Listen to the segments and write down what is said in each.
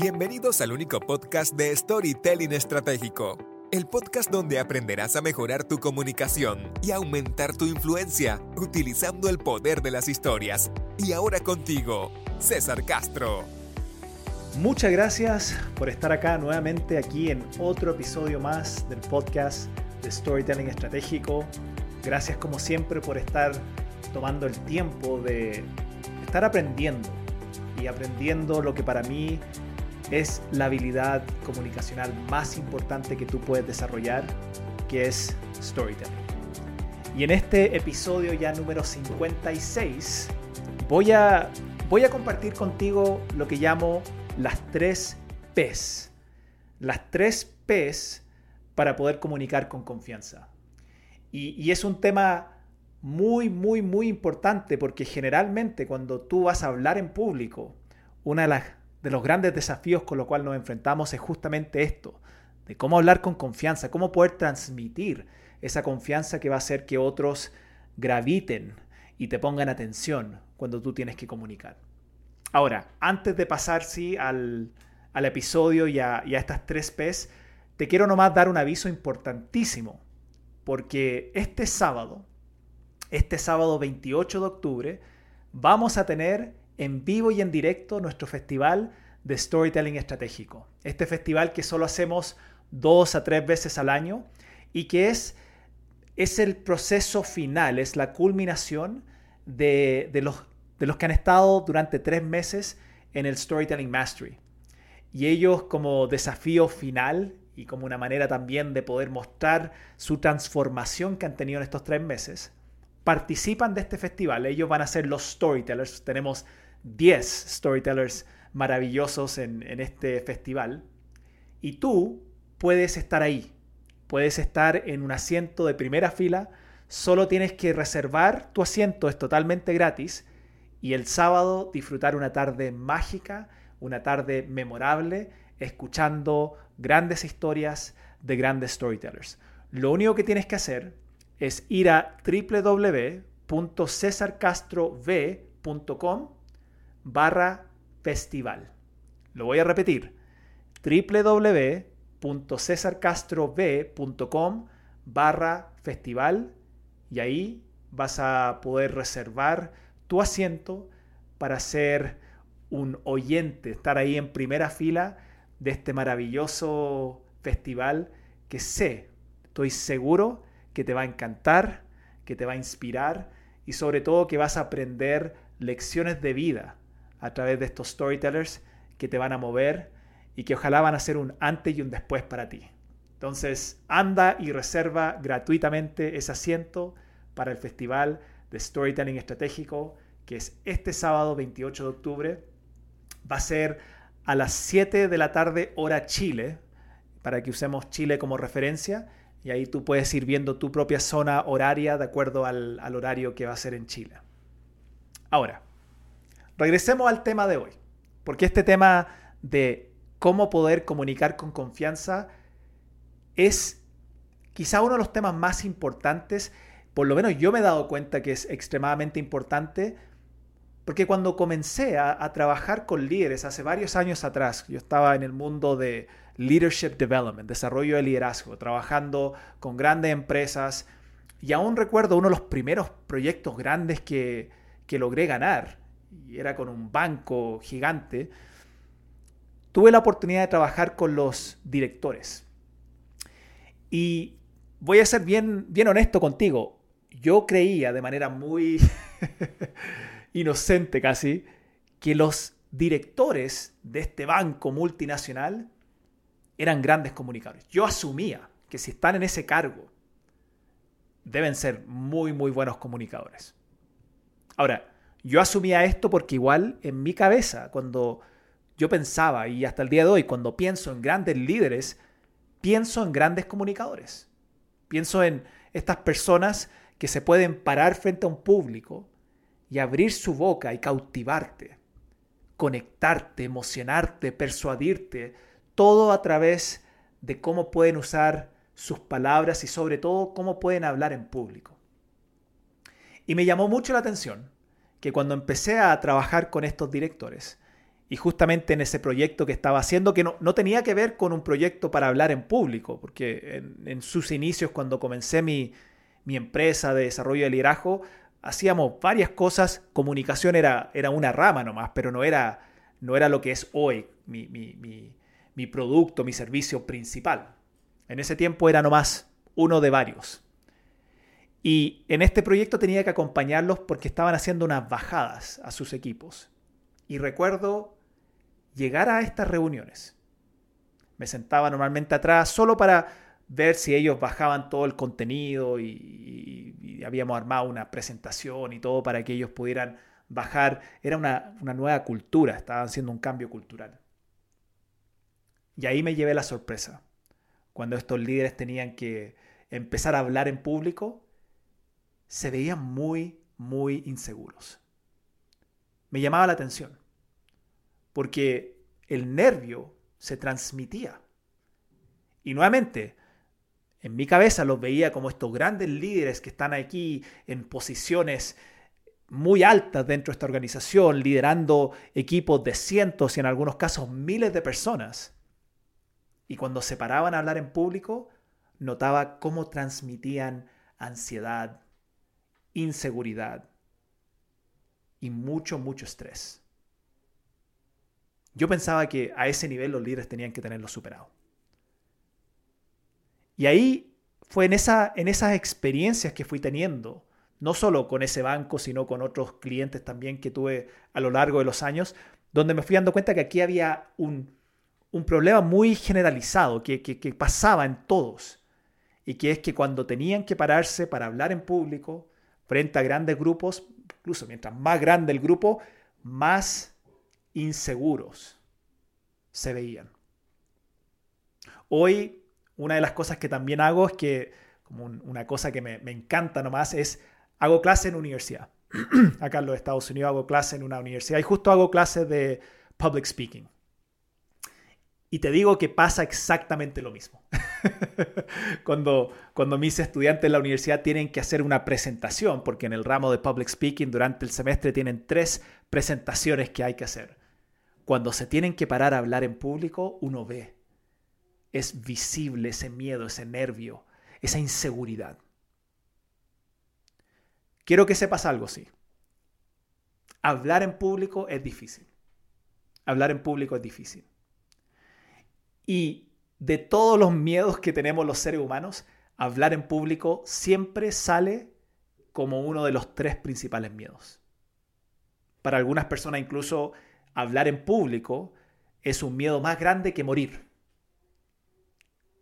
Bienvenidos al único podcast de Storytelling Estratégico, el podcast donde aprenderás a mejorar tu comunicación y aumentar tu influencia utilizando el poder de las historias. Y ahora contigo, César Castro. Muchas gracias por estar acá nuevamente aquí en otro episodio más del podcast de Storytelling Estratégico. Gracias como siempre por estar tomando el tiempo de estar aprendiendo y aprendiendo lo que para mí es la habilidad comunicacional más importante que tú puedes desarrollar, que es storytelling. Y en este episodio ya número 56 voy a, voy a compartir contigo lo que llamo las tres P's. Las tres P's para poder comunicar con confianza. Y, y es un tema muy, muy, muy importante porque generalmente cuando tú vas a hablar en público, una de las de los grandes desafíos con los cuales nos enfrentamos es justamente esto, de cómo hablar con confianza, cómo poder transmitir esa confianza que va a hacer que otros graviten y te pongan atención cuando tú tienes que comunicar. Ahora, antes de pasar sí, al, episodio y a, y a estas tres P's, te quiero nomás dar un aviso importantísimo, porque este sábado, este sábado 28 de octubre, vamos a tener en vivo y en directo nuestro festival de storytelling estratégico. Este festival que solo hacemos dos a tres veces al año y que es, es el proceso final, es la culminación de, los, de los que han estado durante tres meses en el Storytelling Mastery. Y ellos como desafío final y como una manera también de poder mostrar su transformación que han tenido en estos tres meses, participan de este festival. Ellos van a ser los storytellers. Tenemos 10 storytellers maravillosos en, este festival. Y tú puedes estar ahí. Puedes estar en un asiento de primera fila. Solo tienes que reservar tu asiento, es totalmente gratis. Y el sábado disfrutar una tarde mágica, una tarde memorable, escuchando grandes historias de grandes storytellers. Lo único que tienes que hacer es ir a www.cesarcastrov.com barra festival. Lo voy a repetir, www.cesarcastrov.com barra festival. Y ahí vas a poder reservar tu asiento para ser un oyente, estar ahí en primera fila de este maravilloso festival que sé, estoy seguro que te va a encantar, que te va a inspirar y sobre todo que vas a aprender lecciones de vida a través de estos storytellers que te van a mover y que ojalá van a ser un antes y un después para ti. Entonces, anda y reserva gratuitamente ese asiento para el Festival de Storytelling Estratégico, que es este sábado 28 de octubre. Va a ser a las 7 de la tarde hora Chile, para que usemos Chile como referencia, y ahí tú puedes ir viendo tu propia zona horaria de acuerdo al, al horario que va a ser en Chile. Ahora, Regresemos al tema de hoy, porque este tema de cómo poder comunicar con confianza es quizá uno de los temas más importantes, por lo menos yo me he dado cuenta que es extremadamente importante, porque cuando comencé a, trabajar con líderes hace varios años atrás, yo estaba en el mundo de leadership development, desarrollo de liderazgo, trabajando con grandes empresas, y aún recuerdo uno de los primeros proyectos grandes que, que logré ganar y era con un banco gigante, tuve la oportunidad de trabajar con los directores. Y voy a ser bien, bien honesto contigo, yo creía de manera muy inocente casi que los directores de este banco multinacional eran grandes comunicadores. Yo asumía que si están en ese cargo, deben ser muy, muy buenos comunicadores. Ahora, yo asumía esto porque igual en mi cabeza, cuando yo pensaba, y hasta el día de hoy, cuando pienso en grandes líderes, pienso en grandes comunicadores. Pienso en estas personas que se pueden parar frente a un público y abrir su boca y cautivarte, conectarte, emocionarte, persuadirte, todo a través de cómo pueden usar sus palabras y sobre todo cómo pueden hablar en público. Y me llamó mucho la atención que cuando empecé a trabajar con estos directores y justamente en ese proyecto que estaba haciendo, que no, no tenía que ver con un proyecto para hablar en público, porque en, sus inicios, cuando comencé mi, mi, empresa de desarrollo de liderazgo, hacíamos varias cosas, comunicación era, era una rama nomás, pero no era, no era lo que es hoy mi, mi, mi producto, mi servicio principal. En ese tiempo era nomás uno de varios. Y en este proyecto tenía que acompañarlos porque estaban haciendo unas bajadas a sus equipos. Y recuerdo llegar a estas reuniones. Me sentaba normalmente atrás solo para ver si ellos bajaban todo el contenido y, habíamos armado una presentación y todo para que ellos pudieran bajar. Era una, una nueva cultura, estaban haciendo un cambio cultural. Y ahí me llevé la sorpresa, cuando estos líderes tenían que empezar a hablar en público, se veían muy, muy inseguros. Me llamaba la atención porque el nervio se transmitía. Y nuevamente, en mi cabeza los veía como estos grandes líderes que están aquí en posiciones muy altas dentro de esta organización, liderando equipos de cientos y en algunos casos miles de personas. Y cuando se paraban a hablar en público, notaba cómo transmitían ansiedad, inseguridad y mucho, mucho estrés. Yo pensaba que a ese nivel los líderes tenían que tenerlo superado. Y ahí fue en, esa, en esas experiencias que fui teniendo, no solo con ese banco, sino con otros clientes también que tuve a lo largo de los años, donde me fui dando cuenta que aquí había un, problema muy generalizado que, que pasaba en todos, y que es que cuando tenían que pararse para hablar en público, frente a grandes grupos, incluso mientras más grande el grupo, más inseguros se veían. Hoy, una de las cosas que también hago es que, como una cosa que me, encanta nomás, es hago clase en universidad. Acá en los Estados Unidos hago clase en una universidad y justo hago clases de public speaking. Y te digo que pasa exactamente lo mismo. cuando, cuando mis estudiantes en la universidad tienen que hacer una presentación, porque en el ramo de public speaking durante el semestre tienen tres presentaciones que hay que hacer. Cuando se tienen que parar a hablar en público, uno ve. Es visible ese miedo, ese nervio, esa inseguridad. Quiero que sepas algo, sí. Hablar en público es difícil. Hablar en público es difícil. Y de todos los miedos que tenemos los seres humanos, hablar en público siempre sale como uno de los tres principales miedos. Para algunas personas incluso hablar en público es un miedo más grande que morir.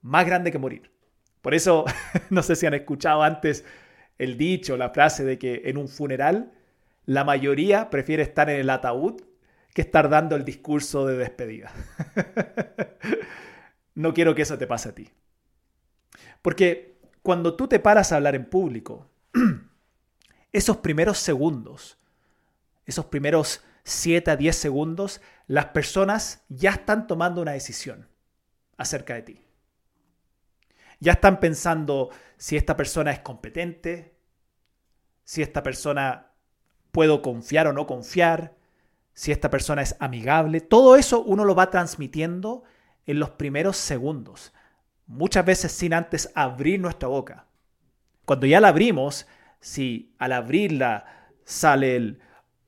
Más grande que morir. Por eso, no sé si han escuchado antes el dicho, la frase de que en un funeral la mayoría prefiere estar en el ataúd que estar dando el discurso de despedida. no quiero que eso te pase a ti. Porque cuando tú te paras a hablar en público, esos primeros segundos, esos primeros 7 a 10 segundos, las personas ya están tomando una decisión acerca de ti. Ya están pensando si esta persona es competente, si esta persona puedo confiar o no confiar, si esta persona es amigable, todo eso uno lo va transmitiendo en los primeros segundos, muchas veces sin antes abrir nuestra boca. Cuando ya la abrimos, si al abrirla sale el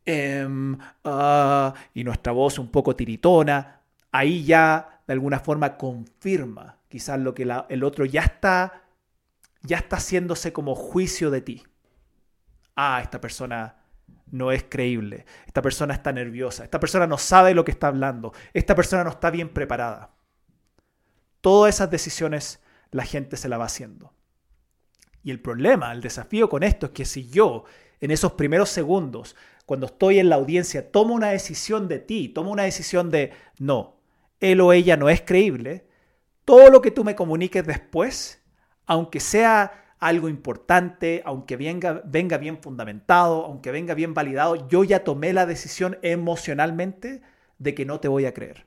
em, ah", y nuestra voz un poco tiritona, ahí ya de alguna forma confirma quizás lo que el otro ya está, ya está haciéndose como juicio de ti. Ah, esta persona no es creíble. Esta persona está nerviosa. Esta persona no sabe lo que está hablando. Esta persona no está bien preparada. Todas esas decisiones la gente se la va haciendo. Y el problema, el desafío con esto es que si yo en esos primeros segundos, cuando estoy en la audiencia, tomo una decisión de ti, tomo una decisión de no, él o ella no es creíble, todo lo que tú me comuniques después, aunque sea algo importante, aunque venga, venga bien fundamentado, aunque venga bien validado, yo ya tomé la decisión emocionalmente de que no te voy a creer.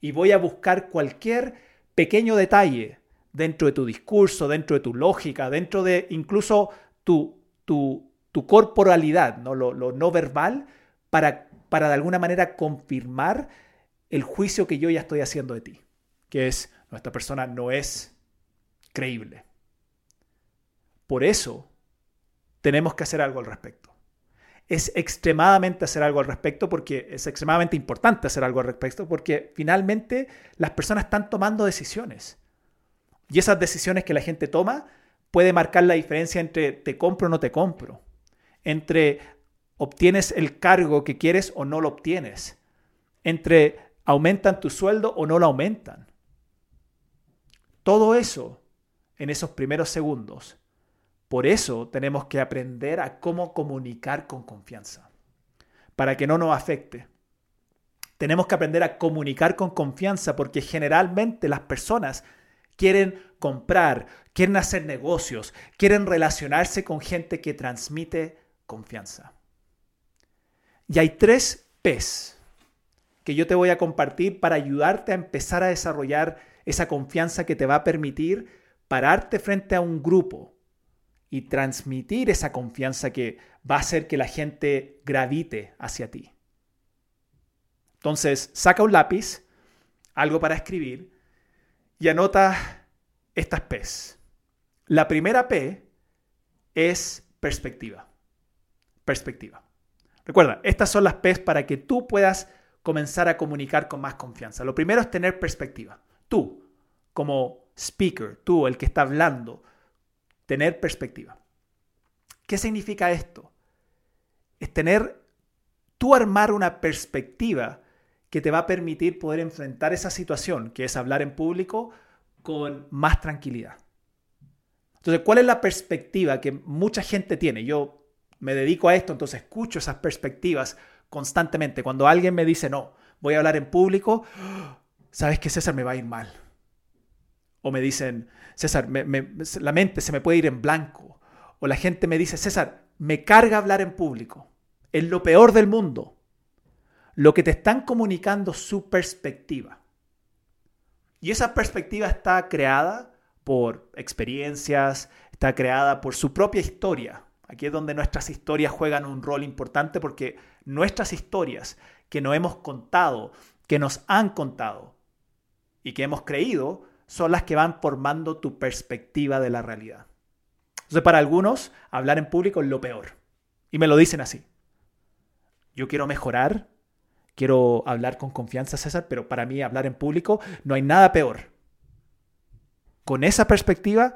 Y voy a buscar cualquier pequeño detalle dentro de tu discurso, dentro de tu lógica, dentro de incluso tu, tu, corporalidad, ¿no? Lo, lo no verbal, para para de alguna manera confirmar el juicio que yo ya estoy haciendo de ti, que es, nuestra persona no es creíble. Por eso tenemos que hacer algo al respecto. Es extremadamente hacer algo al respecto porque es extremadamente importante hacer algo al respecto porque finalmente las personas están tomando decisiones. Y esas decisiones que la gente toma puede marcar la diferencia entre te compro o no te compro, entre obtienes el cargo que quieres o no lo obtienes, entre aumentan tu sueldo o no lo aumentan. Todo eso en esos primeros segundos. Por eso tenemos que aprender a cómo comunicar con confianza, para que no nos afecte. Tenemos que aprender a comunicar con confianza porque generalmente las personas quieren comprar, quieren hacer negocios, quieren relacionarse con gente que transmite confianza. Y hay tres P's que yo te voy a compartir para ayudarte a empezar a desarrollar esa confianza que te va a permitir pararte frente a un grupo y transmitir esa confianza que va a hacer que la gente gravite hacia ti. Entonces, saca un lápiz, algo para escribir y anota estas P's. La primera P es perspectiva. Perspectiva. Recuerda, estas son las P's para que tú puedas comenzar a comunicar con más confianza. Lo primero es tener perspectiva. Tú, como speaker, tú, el que está hablando, tener perspectiva. ¿Qué significa esto? Es tener, tú armar una perspectiva que te va a permitir poder enfrentar esa situación, que es hablar en público, con más tranquilidad. Entonces, ¿cuál es la perspectiva que mucha gente tiene? Yo me dedico a esto, entonces escucho esas perspectivas constantemente. Cuando alguien me dice, no, voy a hablar en público, ¿sabes que César me va a ir mal? O me dicen, César, la mente se me puede ir en blanco. O la gente me dice, César, me carga hablar en público. Es lo peor del mundo. Lo que te están comunicando su perspectiva. Y esa perspectiva está creada por experiencias, está creada por su propia historia. Aquí es donde nuestras historias juegan un rol importante porque nuestras historias que nos hemos contado, que nos han contado y que hemos creído, son las que van formando tu perspectiva de la realidad. Entonces, para algunos, hablar en público es lo peor. Y me lo dicen así. Yo quiero mejorar, quiero hablar con confianza, César, pero para mí hablar en público no hay nada peor. Con esa perspectiva,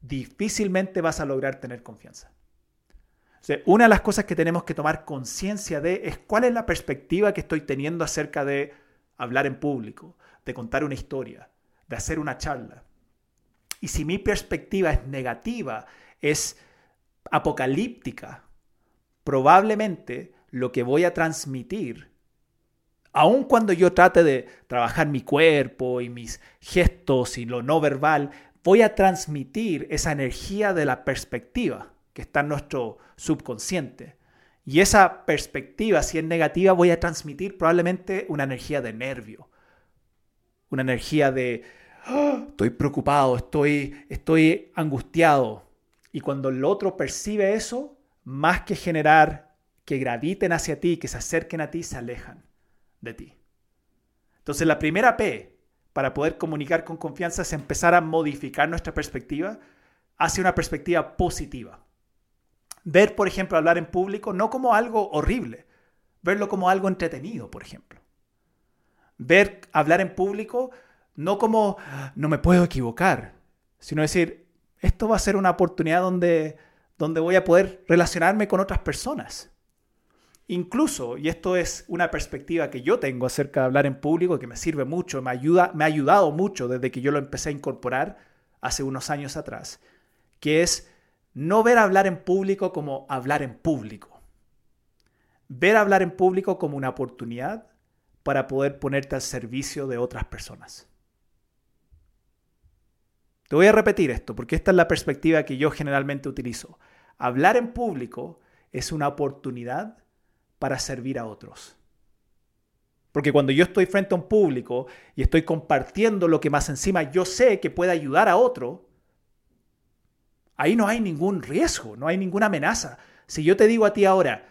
difícilmente vas a lograr tener confianza. una de las cosas que tenemos que tomar conciencia de es cuál es la perspectiva que estoy teniendo acerca de hablar en público, de contar una historia, de hacer una charla. Y si mi perspectiva es negativa, es apocalíptica, probablemente lo que voy a transmitir, aun cuando yo trate de trabajar mi cuerpo y mis gestos y lo no verbal, voy a transmitir esa energía de la perspectiva que está en nuestro subconsciente. Y esa perspectiva, si es negativa, voy a transmitir probablemente una energía de nervio, una energía de estoy preocupado, estoy, estoy angustiado. Y cuando el otro percibe eso, más que generar que graviten hacia ti, que se acerquen a ti, se alejan de ti. Entonces la primera P para poder comunicar con confianza es empezar a modificar nuestra perspectiva hacia una perspectiva positiva. Ver, por ejemplo, hablar en público no como algo horrible, verlo como algo entretenido, por ejemplo. Ver hablar en público no como no me puedo equivocar, sino decir, esto va a ser una oportunidad donde, donde voy a poder relacionarme con otras personas. Incluso, y esto es una perspectiva que yo tengo acerca de hablar en público, que me sirve mucho, me, ayuda, me ha ayudado mucho desde que yo lo empecé a incorporar hace unos años atrás, que es no ver hablar en público como hablar en público. Ver hablar en público como una oportunidad para poder ponerte al servicio de otras personas. Te voy a repetir esto porque esta es la perspectiva que yo generalmente utilizo. Hablar en público es una oportunidad para servir a otros. Porque cuando yo estoy frente a un público y estoy compartiendo lo que más encima yo sé que puede ayudar a otro, ahí no hay ningún riesgo, no hay ninguna amenaza. Si yo te digo a ti ahora,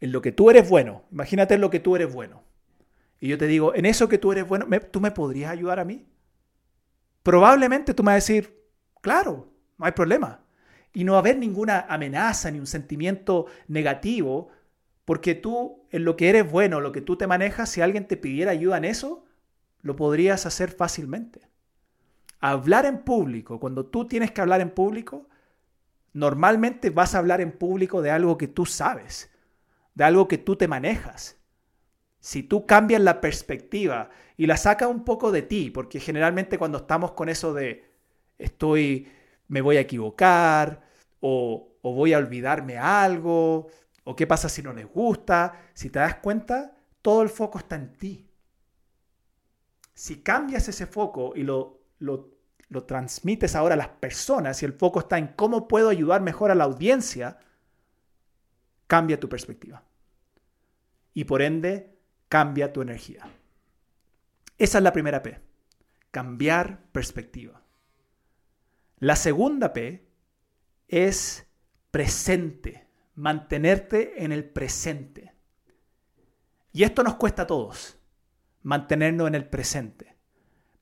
en lo que tú eres bueno. Imagínate en lo que tú eres bueno. Y yo te digo, en eso que tú eres bueno, ¿tú me podrías ayudar a mí? Probablemente tú me vas a decir, claro, no hay problema. Y no va a haber ninguna amenaza ni un sentimiento negativo, porque tú, en lo que eres bueno, lo que tú te manejas, si alguien te pidiera ayuda en eso, lo podrías hacer fácilmente. Hablar en público, cuando tú tienes que hablar en público, normalmente vas a hablar en público de algo que tú sabes, de algo que tú te manejas. Si tú cambias la perspectiva y la sacas un poco de ti, porque generalmente cuando estamos con eso de estoy, me voy a equivocar o, o voy a olvidarme algo o qué pasa si no les gusta, si te das cuenta, todo el foco está en ti. Si cambias ese foco y lo, lo, lo transmites ahora a las personas y el foco está en cómo puedo ayudar mejor a la audiencia, cambia tu perspectiva. Y por ende, cambia tu energía. Esa es la primera P, cambiar perspectiva. La segunda P es presente, mantenerte en el presente. Y esto nos cuesta a todos, mantenernos en el presente.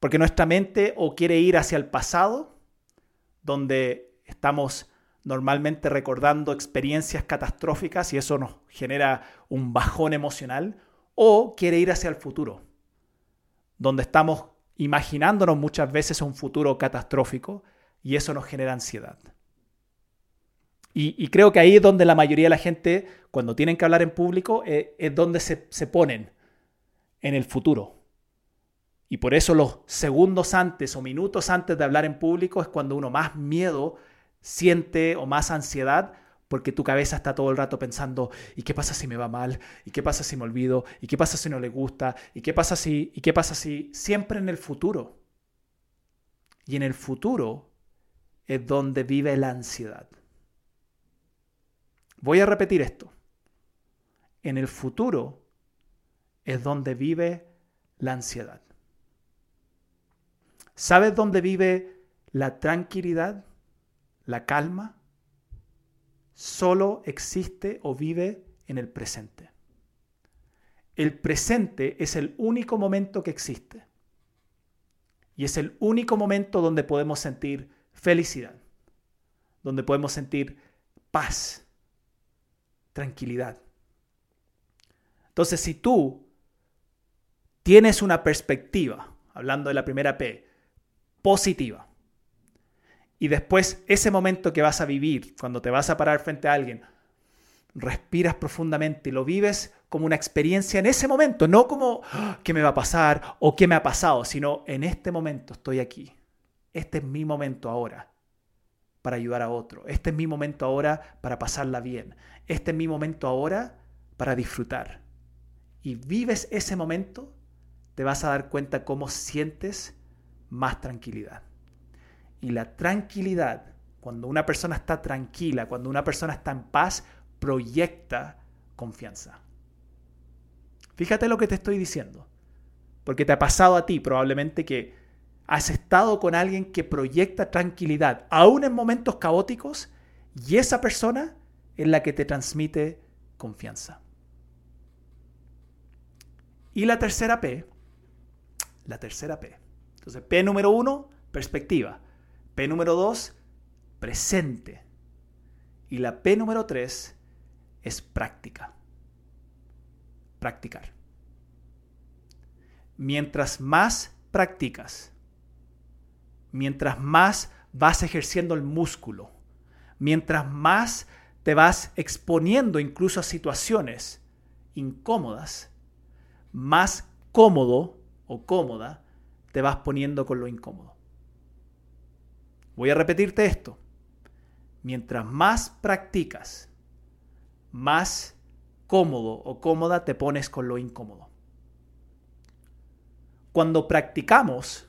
Porque nuestra mente o quiere ir hacia el pasado, donde estamos normalmente recordando experiencias catastróficas y eso nos genera un bajón emocional, o quiere ir hacia el futuro, donde estamos imaginándonos muchas veces un futuro catastrófico y eso nos genera ansiedad. Y, creo que ahí es donde la mayoría de la gente, cuando tienen que hablar en público, eh, es donde se, se ponen en el futuro. Y por eso los segundos antes o minutos antes de hablar en público es cuando uno más miedo siente o más ansiedad porque tu cabeza está todo el rato pensando, ¿y qué pasa si me va mal? ¿Y qué pasa si me olvido? ¿Y qué pasa si no le gusta? ¿Y qué pasa si? ¿Y qué pasa si? Siempre en el futuro. Y en el futuro es donde vive la ansiedad. Voy a repetir esto. En el futuro es donde vive la ansiedad. ¿Sabes dónde vive la tranquilidad, la calma? Solo existe o vive en el presente. El presente es el único momento que existe. Y es el único momento donde podemos sentir felicidad, donde podemos sentir paz, tranquilidad. Entonces, si tú tienes una perspectiva, hablando de la primera P, positiva, y después, ese momento que vas a vivir, cuando te vas a parar frente a alguien, respiras profundamente y lo vives como una experiencia en ese momento, no como ah, qué me va a pasar o qué me ha pasado, sino en este momento estoy aquí. Este es mi momento ahora para ayudar a otro. Este es mi momento ahora para pasarla bien. Este es mi momento ahora para disfrutar. Y vives ese momento, te vas a dar cuenta cómo sientes más tranquilidad. Y la tranquilidad, cuando una persona está tranquila, cuando una persona está en paz, proyecta confianza. Fíjate lo que te estoy diciendo. Porque te ha pasado a ti probablemente que has estado con alguien que proyecta tranquilidad, aún en momentos caóticos, y esa persona es la que te transmite confianza. Y la tercera P, la tercera P. Entonces, P número uno, perspectiva. P número 2, presente. Y la P número 3 es práctica. Practicar. Mientras más practicas, mientras más vas ejerciendo el músculo, mientras más te vas exponiendo incluso a situaciones incómodas, más cómodo o cómoda te vas poniendo con lo incómodo. Voy a repetirte esto. Mientras más practicas, más cómodo o cómoda te pones con lo incómodo. Cuando practicamos,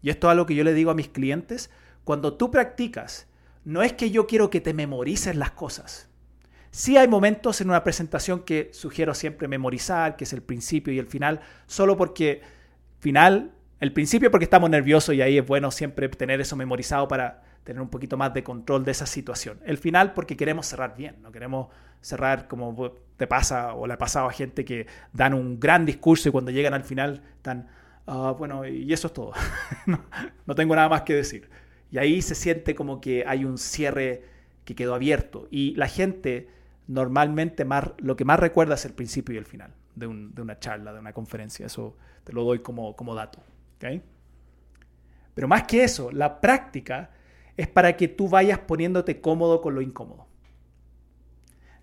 y esto es algo que yo le digo a mis clientes, cuando tú practicas, no es que yo quiero que te memorices las cosas. Sí hay momentos en una presentación que sugiero siempre memorizar, que es el principio y el final, solo porque final el principio porque estamos nerviosos y ahí es bueno siempre tener eso memorizado para tener un poquito más de control de esa situación. El final porque queremos cerrar bien, no queremos cerrar como te pasa o le ha pasado a gente que dan un gran discurso y cuando llegan al final están, ah, bueno, y eso es todo. no, tengo nada más que decir. Y ahí se siente como que hay un cierre que quedó abierto. Y la gente normalmente más, lo que más recuerda es el principio y el final de, una charla, de una conferencia. Eso te lo doy como dato. Pero más que eso, la práctica es para que tú vayas poniéndote cómodo con lo incómodo.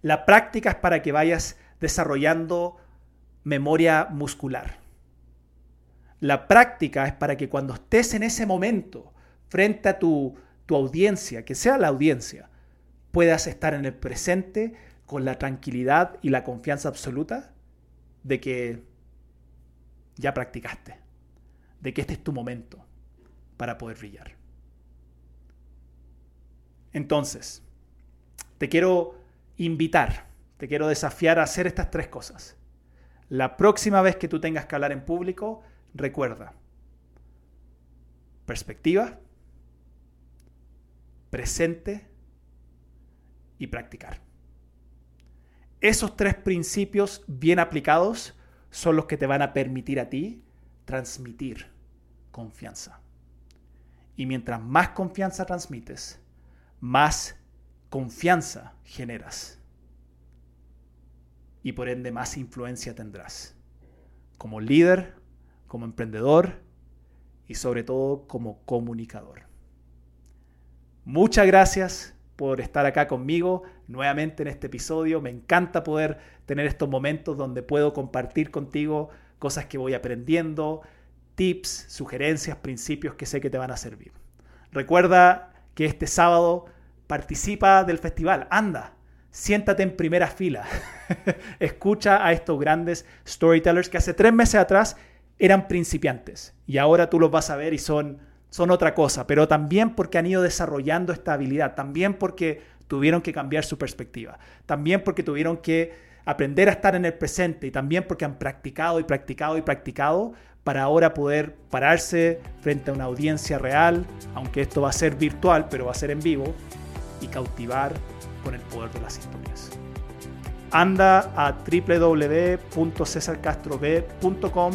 La práctica es para que vayas desarrollando memoria muscular. La práctica es para que cuando estés en ese momento frente a tu, tu audiencia, que sea la audiencia, puedas estar en el presente con la tranquilidad y la confianza absoluta de que ya practicaste, de que este es tu momento para poder brillar. Entonces, te quiero invitar, te quiero desafiar a hacer estas tres cosas. La próxima vez que tú tengas que hablar en público, recuerda, perspectiva, presente y practicar. Esos tres principios bien aplicados son los que te van a permitir a ti transmitir confianza. Y mientras más confianza transmites, más confianza generas. Y por ende más influencia tendrás. Como líder, como emprendedor y sobre todo como comunicador. Muchas gracias por estar acá conmigo nuevamente en este episodio. Me encanta poder tener estos momentos donde puedo compartir contigo cosas que voy aprendiendo, tips, sugerencias, principios que sé que te van a servir. Recuerda que este sábado participa del festival. Anda, siéntate en primera fila. Escucha a estos grandes storytellers que hace tres meses atrás eran principiantes y ahora tú los vas a ver y son, son otra cosa, pero también porque han ido desarrollando esta habilidad, también porque tuvieron que cambiar su perspectiva, también porque tuvieron que aprender a estar en el presente y también porque han practicado y practicado y practicado para ahora poder pararse frente a una audiencia real, aunque esto va a ser virtual, pero va a ser en vivo, y cautivar con el poder de las historias. Anda a www.cesarcastrob.com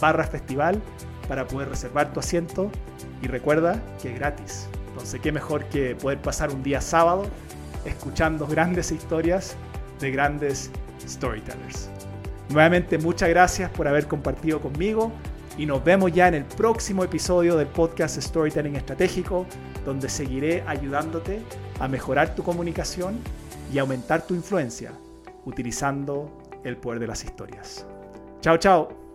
barra festival para poder reservar tu asiento y recuerda que es gratis. Entonces, qué mejor que poder pasar un día sábado escuchando grandes historias de grandes storytellers. Nuevamente, muchas gracias por haber compartido conmigo y nos vemos ya en el próximo episodio del podcast Storytelling Estratégico, donde seguiré ayudándote a mejorar tu comunicación y aumentar tu influencia utilizando el poder de las historias. Chao, chao.